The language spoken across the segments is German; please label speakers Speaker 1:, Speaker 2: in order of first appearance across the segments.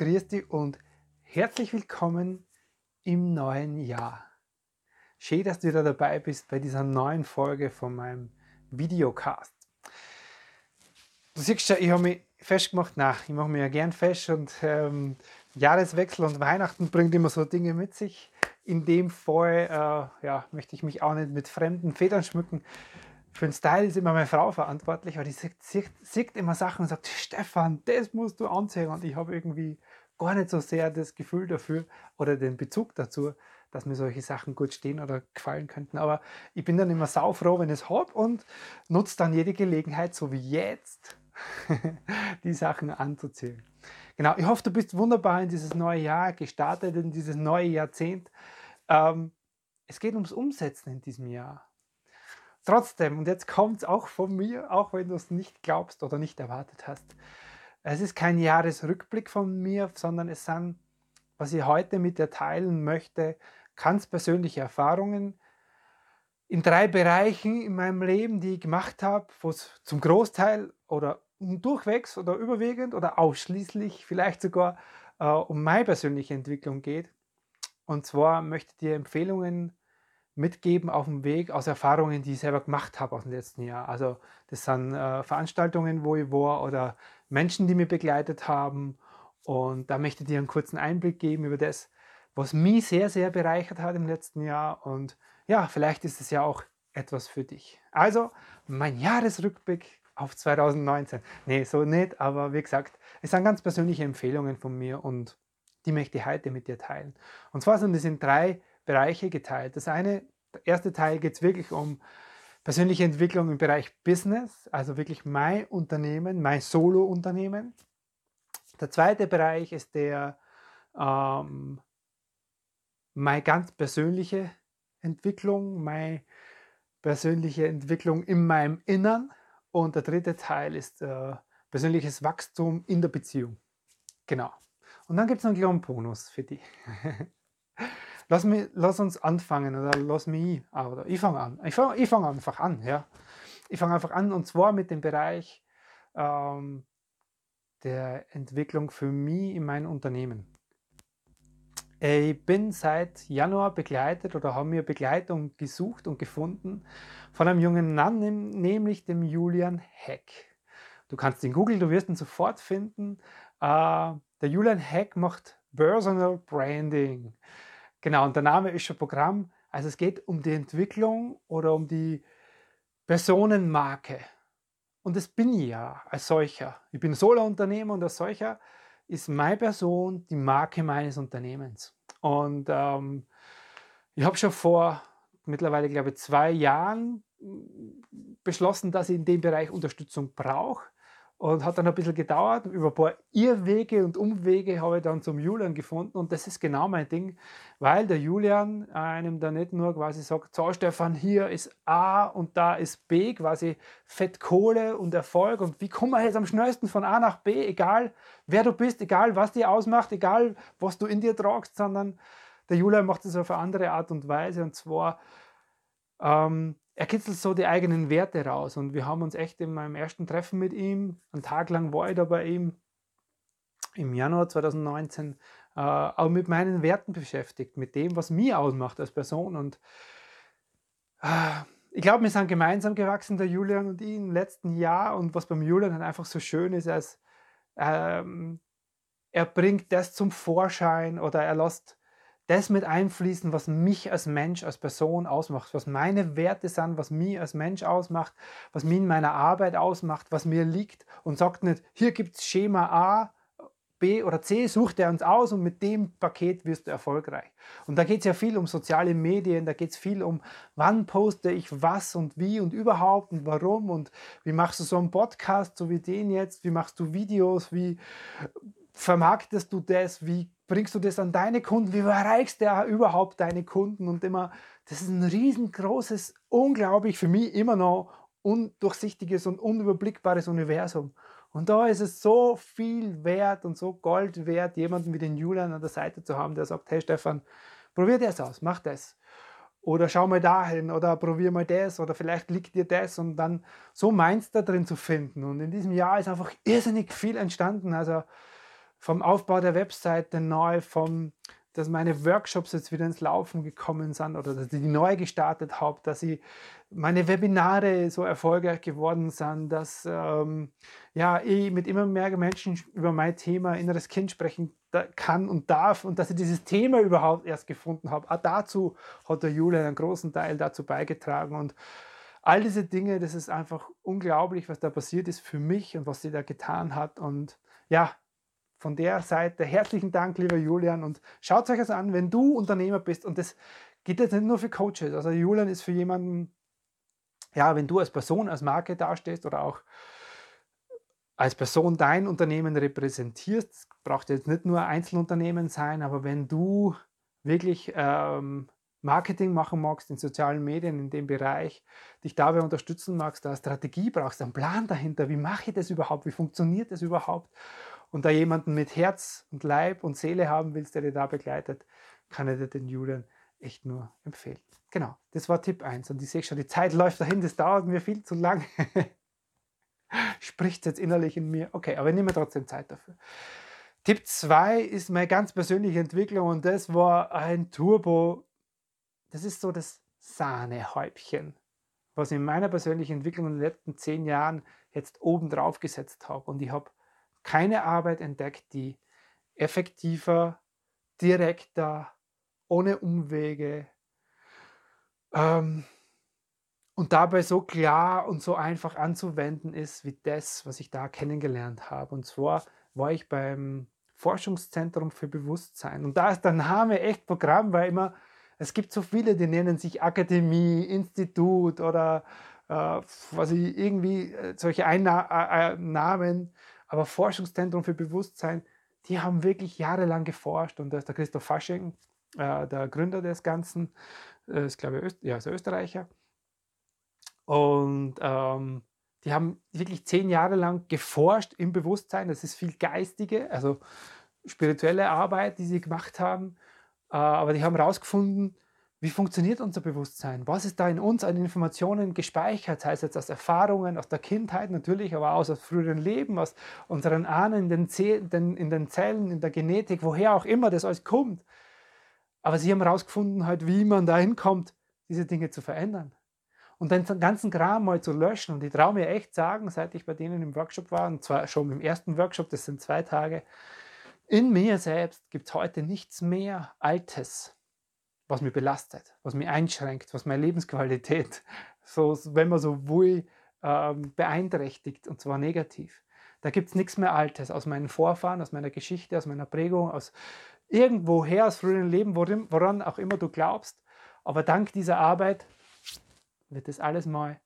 Speaker 1: Grüß dich und herzlich willkommen im neuen Jahr. Schön, dass du wieder dabei bist bei dieser neuen Folge von meinem Videocast. Du siehst ja, ich habe mich festgemacht, na, ich mache mich ja gern fest und ähm, Jahreswechsel und Weihnachten bringt immer so Dinge mit sich. In dem Fall äh, ja, möchte ich mich auch nicht mit fremden Federn schmücken. Für den Style ist immer meine Frau verantwortlich, weil die sieht, sieht, sieht immer Sachen und sagt, Stefan, das musst du anziehen. Und ich habe irgendwie gar nicht so sehr das Gefühl dafür oder den Bezug dazu, dass mir solche Sachen gut stehen oder gefallen könnten. Aber ich bin dann immer saufroh, wenn ich es habe und nutze dann jede Gelegenheit, so wie jetzt, die Sachen anzuziehen. Genau, ich hoffe, du bist wunderbar in dieses neue Jahr gestartet, in dieses neue Jahrzehnt. Ähm, es geht ums Umsetzen in diesem Jahr. Trotzdem, und jetzt kommt es auch von mir, auch wenn du es nicht glaubst oder nicht erwartet hast. Es ist kein Jahresrückblick von mir, sondern es sind, was ich heute mit dir teilen möchte, ganz persönliche Erfahrungen in drei Bereichen in meinem Leben, die ich gemacht habe, wo es zum Großteil oder durchwegs oder überwiegend oder ausschließlich vielleicht sogar äh, um meine persönliche Entwicklung geht. Und zwar möchte ich dir Empfehlungen mitgeben auf dem Weg aus Erfahrungen, die ich selber gemacht habe aus dem letzten Jahr. Also das sind äh, Veranstaltungen, wo ich war oder Menschen, die mich begleitet haben. Und da möchte ich dir einen kurzen Einblick geben über das, was mich sehr, sehr bereichert hat im letzten Jahr. Und ja, vielleicht ist es ja auch etwas für dich. Also mein Jahresrückblick auf 2019. Nee, so nicht, aber wie gesagt, es sind ganz persönliche Empfehlungen von mir und die möchte ich heute mit dir teilen. Und zwar sind es in drei Bereiche geteilt. Das eine, der erste Teil geht es wirklich um persönliche Entwicklung im Bereich Business, also wirklich mein Unternehmen, mein Solo-Unternehmen. Der zweite Bereich ist der ähm, meine ganz persönliche Entwicklung, meine persönliche Entwicklung in meinem Innern. Und der dritte Teil ist äh, persönliches Wachstum in der Beziehung. Genau. Und dann gibt es noch einen kleinen Bonus für dich. lass, mich, lass uns anfangen oder lass mich, oder ich fange an. Ich fange fang einfach an, ja. Ich fange einfach an und zwar mit dem Bereich ähm, der Entwicklung für mich in meinem Unternehmen. Ich bin seit Januar begleitet oder habe mir Begleitung gesucht und gefunden von einem jungen Mann, nämlich dem Julian Heck. Du kannst ihn googeln, du wirst ihn sofort finden. Äh, der Julian Heck macht Personal Branding. Genau, und der Name ist schon Programm. Also es geht um die Entwicklung oder um die Personenmarke. Und das bin ich ja als solcher. Ich bin Solo-Unternehmer und als solcher ist meine Person die Marke meines Unternehmens. Und ähm, ich habe schon vor mittlerweile, glaube ich, zwei Jahren beschlossen, dass ich in dem Bereich Unterstützung brauche und hat dann ein bisschen gedauert. Über ein paar Irrwege und Umwege habe ich dann zum Julian gefunden. Und das ist genau mein Ding, weil der Julian einem da nicht nur quasi sagt, so Stefan, hier ist A und da ist B, quasi Fettkohle und Erfolg. Und wie kommen wir jetzt am schnellsten von A nach B, egal wer du bist, egal was dir ausmacht, egal was du in dir tragst, sondern der Julian macht es auf eine andere Art und Weise. Und zwar ähm, er kitzelt so die eigenen Werte raus. Und wir haben uns echt in meinem ersten Treffen mit ihm, einen Tag lang war ich da bei ihm, im Januar 2019, äh, auch mit meinen Werten beschäftigt, mit dem, was mich ausmacht als Person. Und äh, ich glaube, wir sind gemeinsam gewachsen, der Julian und ich, im letzten Jahr. Und was beim Julian dann einfach so schön ist, als ähm, er bringt das zum Vorschein oder er lässt das mit einfließen, was mich als Mensch, als Person ausmacht, was meine Werte sind, was mich als Mensch ausmacht, was mich in meiner Arbeit ausmacht, was mir liegt und sagt nicht, hier gibt es Schema A, B oder C sucht er uns aus und mit dem Paket wirst du erfolgreich. Und da geht es ja viel um soziale Medien, da geht es viel um, wann poste ich was und wie und überhaupt und warum und wie machst du so einen Podcast, so wie den jetzt, wie machst du Videos, wie vermarktest du das, wie bringst du das an deine Kunden, wie erreichst du überhaupt deine Kunden und immer, das ist ein riesengroßes, unglaublich für mich immer noch undurchsichtiges und unüberblickbares Universum. Und da ist es so viel wert und so Gold wert, jemanden wie den Julian an der Seite zu haben, der sagt, hey Stefan, probier das aus, mach das. Oder schau mal dahin oder probier mal das oder vielleicht liegt dir das und dann so meins da drin zu finden. Und in diesem Jahr ist einfach irrsinnig viel entstanden. Also vom Aufbau der Webseite neu, vom dass meine Workshops jetzt wieder ins Laufen gekommen sind oder dass ich die neu gestartet habe, dass ich meine Webinare so erfolgreich geworden sind, dass ähm, ja, ich mit immer mehr Menschen über mein Thema inneres Kind sprechen kann und darf und dass ich dieses Thema überhaupt erst gefunden habe. Auch dazu hat der Julian einen großen Teil dazu beigetragen und all diese Dinge, das ist einfach unglaublich, was da passiert ist für mich und was sie da getan hat und ja, von der Seite herzlichen Dank, lieber Julian. Und schaut euch das an, wenn du Unternehmer bist. Und das geht jetzt nicht nur für Coaches. Also Julian ist für jemanden, ja, wenn du als Person, als Marke dastehst oder auch als Person dein Unternehmen repräsentierst, braucht jetzt nicht nur Einzelunternehmen sein, aber wenn du wirklich ähm, Marketing machen magst in sozialen Medien, in dem Bereich, dich dabei unterstützen magst, da eine Strategie brauchst, einen Plan dahinter, wie mache ich das überhaupt, wie funktioniert das überhaupt und da jemanden mit Herz und Leib und Seele haben willst, der dir da begleitet, kann ich dir den Julian echt nur empfehlen. Genau, das war Tipp 1. Und ich sehe schon, die Zeit läuft dahin, das dauert mir viel zu lang. Spricht jetzt innerlich in mir. Okay, aber ich nehme trotzdem Zeit dafür. Tipp 2 ist meine ganz persönliche Entwicklung und das war ein Turbo. Das ist so das Sahnehäubchen, was ich in meiner persönlichen Entwicklung in den letzten zehn Jahren jetzt oben drauf gesetzt habe. Und ich habe keine Arbeit entdeckt, die effektiver, direkter, ohne Umwege ähm, und dabei so klar und so einfach anzuwenden ist wie das, was ich da kennengelernt habe. Und zwar war ich beim Forschungszentrum für Bewusstsein. Und da ist der Name echt Programm, weil immer, es gibt so viele, die nennen sich Akademie, Institut oder äh, was ich irgendwie äh, solche Einna äh, äh Namen aber Forschungszentrum für Bewusstsein, die haben wirklich jahrelang geforscht und da ist der Christoph Fasching, äh, der Gründer des Ganzen, äh, ist glaube ich Öst ja, ist Österreicher. Und ähm, die haben wirklich zehn Jahre lang geforscht im Bewusstsein. Das ist viel geistige, also spirituelle Arbeit, die sie gemacht haben. Äh, aber die haben herausgefunden, wie funktioniert unser Bewusstsein? Was ist da in uns an Informationen gespeichert? Sei es jetzt aus Erfahrungen, aus der Kindheit natürlich, aber auch aus früheren Leben, aus unseren Ahnen in den, in den Zellen, in der Genetik, woher auch immer das alles kommt. Aber sie haben herausgefunden, halt, wie man dahin kommt, diese Dinge zu verändern. Und den ganzen Kram mal zu löschen. Und ich traue mir echt sagen, seit ich bei denen im Workshop war, und zwar schon im ersten Workshop, das sind zwei Tage, in mir selbst gibt es heute nichts mehr Altes was mich belastet, was mich einschränkt, was meine Lebensqualität, so, wenn man so will, ähm, beeinträchtigt und zwar negativ. Da gibt es nichts mehr Altes aus meinen Vorfahren, aus meiner Geschichte, aus meiner Prägung, aus irgendwoher, aus früheren Leben, woran, woran auch immer du glaubst. Aber dank dieser Arbeit wird das alles mal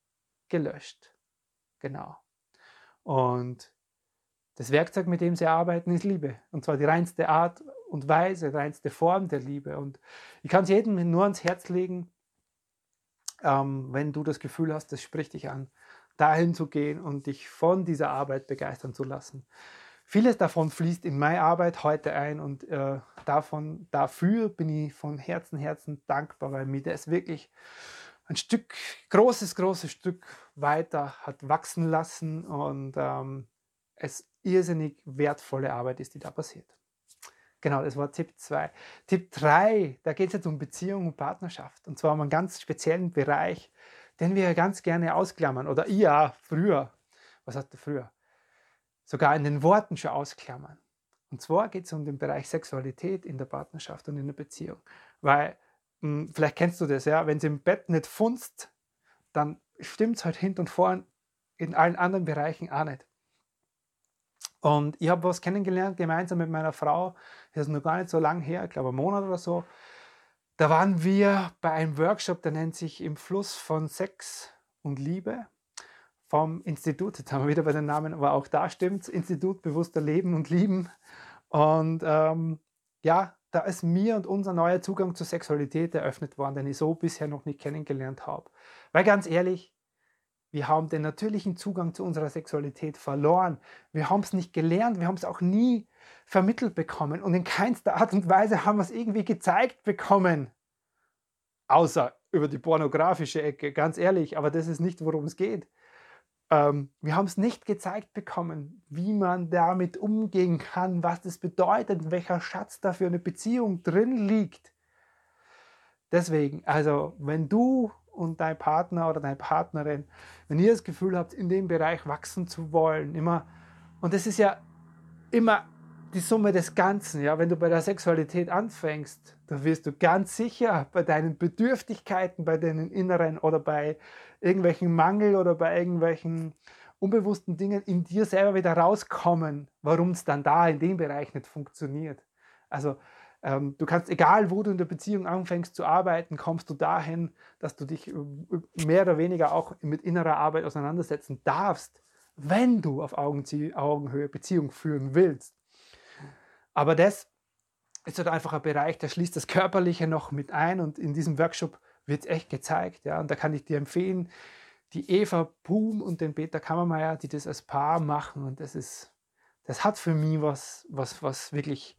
Speaker 1: gelöscht. Genau. Und das Werkzeug, mit dem sie arbeiten, ist Liebe. Und zwar die reinste Art und Weise, die reinste Form der Liebe. Und ich kann es jedem nur ans Herz legen, ähm, wenn du das Gefühl hast, das spricht dich an, dahin zu gehen und dich von dieser Arbeit begeistern zu lassen. Vieles davon fließt in meine Arbeit heute ein und äh, davon, dafür bin ich von Herzen, Herzen dankbar, weil mir das wirklich ein Stück, großes, großes Stück weiter hat wachsen lassen und ähm, es irrsinnig wertvolle Arbeit ist, die da passiert. Genau, das war Tipp 2. Tipp 3, da geht es jetzt um Beziehung und Partnerschaft. Und zwar um einen ganz speziellen Bereich, den wir ganz gerne ausklammern. Oder ja, früher. Was hast du früher? Sogar in den Worten schon ausklammern. Und zwar geht es um den Bereich Sexualität in der Partnerschaft und in der Beziehung. Weil, mh, hm, vielleicht kennst du das, ja, wenn es im Bett nicht funzt, dann stimmt es halt hinten und vorn in allen anderen Bereichen auch nicht. Und ich habe was kennengelernt, gemeinsam mit meiner Frau. Das ist noch gar nicht so lang her, ich glaube einen Monat oder so. Da waren wir bei einem Workshop, der nennt sich Im Fluss von Sex und Liebe vom Institut. Jetzt haben wir wieder bei den Namen, aber auch da stimmt Institut Bewusster Leben und Lieben. Und ähm, ja, da ist mir und unser neuer Zugang zur Sexualität eröffnet worden, den ich so bisher noch nicht kennengelernt habe. Weil ganz ehrlich, wir haben den natürlichen Zugang zu unserer Sexualität verloren. Wir haben es nicht gelernt, wir haben es auch nie vermittelt bekommen und in keinster Art und Weise haben wir es irgendwie gezeigt bekommen. Außer über die pornografische Ecke, ganz ehrlich, aber das ist nicht, worum es geht. Ähm, wir haben es nicht gezeigt bekommen, wie man damit umgehen kann, was das bedeutet, welcher Schatz da für eine Beziehung drin liegt. Deswegen, also wenn du und dein Partner oder deine Partnerin, wenn ihr das Gefühl habt, in dem Bereich wachsen zu wollen, immer, und das ist ja immer die Summe des Ganzen, ja, wenn du bei der Sexualität anfängst, dann wirst du ganz sicher bei deinen Bedürftigkeiten, bei deinen inneren oder bei irgendwelchen Mangel oder bei irgendwelchen unbewussten Dingen in dir selber wieder rauskommen, warum es dann da in dem Bereich nicht funktioniert. Also ähm, du kannst, egal wo du in der Beziehung anfängst zu arbeiten, kommst du dahin, dass du dich äh, mehr oder weniger auch mit innerer Arbeit auseinandersetzen darfst, wenn du auf Augenhöhe Beziehung führen willst. Aber das ist halt einfach ein Bereich, der schließt das Körperliche noch mit ein und in diesem Workshop wird es echt gezeigt. Ja? Und da kann ich dir empfehlen, die Eva Boom und den Peter Kammermeier, die das als Paar machen. Und das ist, das hat für mich was, was, was wirklich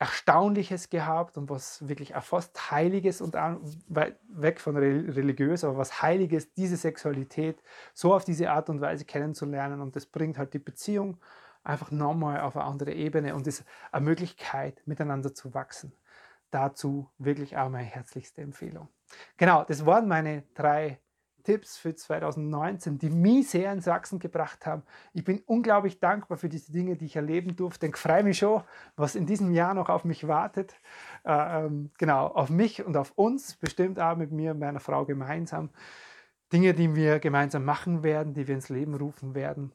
Speaker 1: Erstaunliches gehabt und was wirklich fast Heiliges und weg von religiös, aber was Heiliges, diese Sexualität so auf diese Art und Weise kennenzulernen. Und das bringt halt die Beziehung einfach nochmal auf eine andere Ebene und ist eine Möglichkeit, miteinander zu wachsen. Dazu wirklich auch meine herzlichste Empfehlung. Genau, das waren meine drei Tipps für 2019, die mich sehr in Sachsen gebracht haben. Ich bin unglaublich dankbar für diese Dinge, die ich erleben durfte. Ich freue mich schon, was in diesem Jahr noch auf mich wartet. Äh, ähm, genau, auf mich und auf uns, bestimmt auch mit mir und meiner Frau gemeinsam. Dinge, die wir gemeinsam machen werden, die wir ins Leben rufen werden.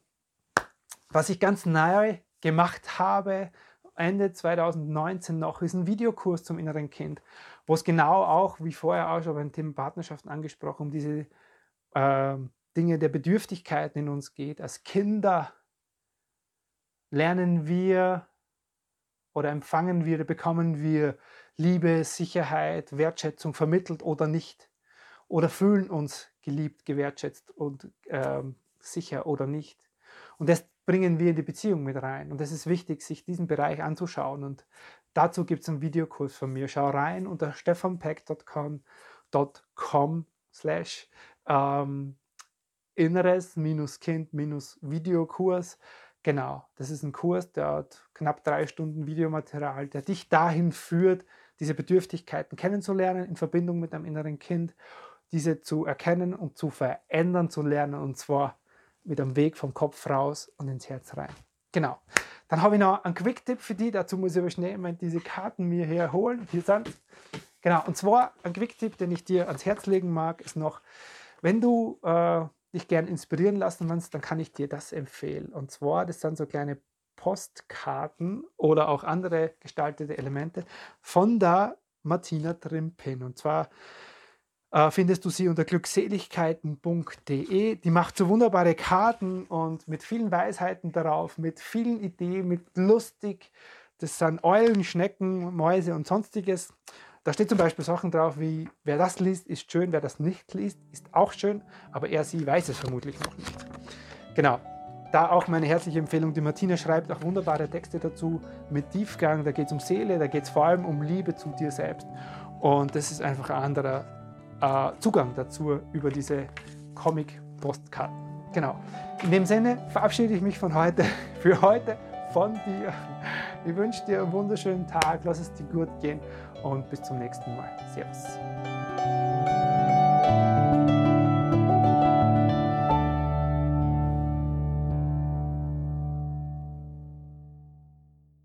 Speaker 1: Was ich ganz neu gemacht habe, Ende 2019 noch, ist ein Videokurs zum inneren Kind, wo es genau auch, wie vorher auch schon beim Thema Partnerschaften angesprochen, um diese äh, Dinge der Bedürftigkeiten in uns geht. Als Kinder lernen wir oder empfangen wir, bekommen wir Liebe, Sicherheit, Wertschätzung vermittelt oder nicht. Oder fühlen uns geliebt, gewertschätzt und äh, sicher oder nicht. Und das bringen wir in die Beziehung mit rein. Und es ist wichtig, sich diesen Bereich anzuschauen. Und dazu gibt es einen Videokurs von mir. Schau rein unter stefanpeck.com slash ähm, Inneres-Kind-Videokurs. Genau, das ist ein Kurs, der hat knapp drei Stunden Videomaterial, der dich dahin führt, diese Bedürftigkeiten kennenzulernen in Verbindung mit deinem inneren Kind, diese zu erkennen und zu verändern zu lernen und zwar mit einem Weg vom Kopf raus und ins Herz rein. Genau. Dann habe ich noch einen Quick-Tipp für die. Dazu muss ich aber schnell diese Karten mir hier holen. Hier sind. Genau. Und zwar ein Quick-Tipp, den ich dir ans Herz legen mag, ist noch, wenn du äh, dich gern inspirieren lassen willst, dann kann ich dir das empfehlen. Und zwar, das sind so kleine Postkarten oder auch andere gestaltete Elemente von der Martina Trimpin. Und zwar äh, findest du sie unter glückseligkeiten.de. Die macht so wunderbare Karten und mit vielen Weisheiten darauf, mit vielen Ideen, mit lustig. Das sind Eulen, Schnecken, Mäuse und sonstiges. Da steht zum Beispiel Sachen drauf wie, wer das liest, ist schön, wer das nicht liest, ist auch schön, aber er, sie weiß es vermutlich noch nicht. Genau, da auch meine herzliche Empfehlung. Die Martina schreibt auch wunderbare Texte dazu mit Tiefgang. Da geht es um Seele, da geht es vor allem um Liebe zu dir selbst. Und das ist einfach ein anderer äh, Zugang dazu über diese Comic-Postkarten. Genau. In dem Sinne verabschiede ich mich von heute, für heute von dir. Ich wünsche dir einen wunderschönen Tag, lass es dir gut gehen und bis zum nächsten Mal. Servus.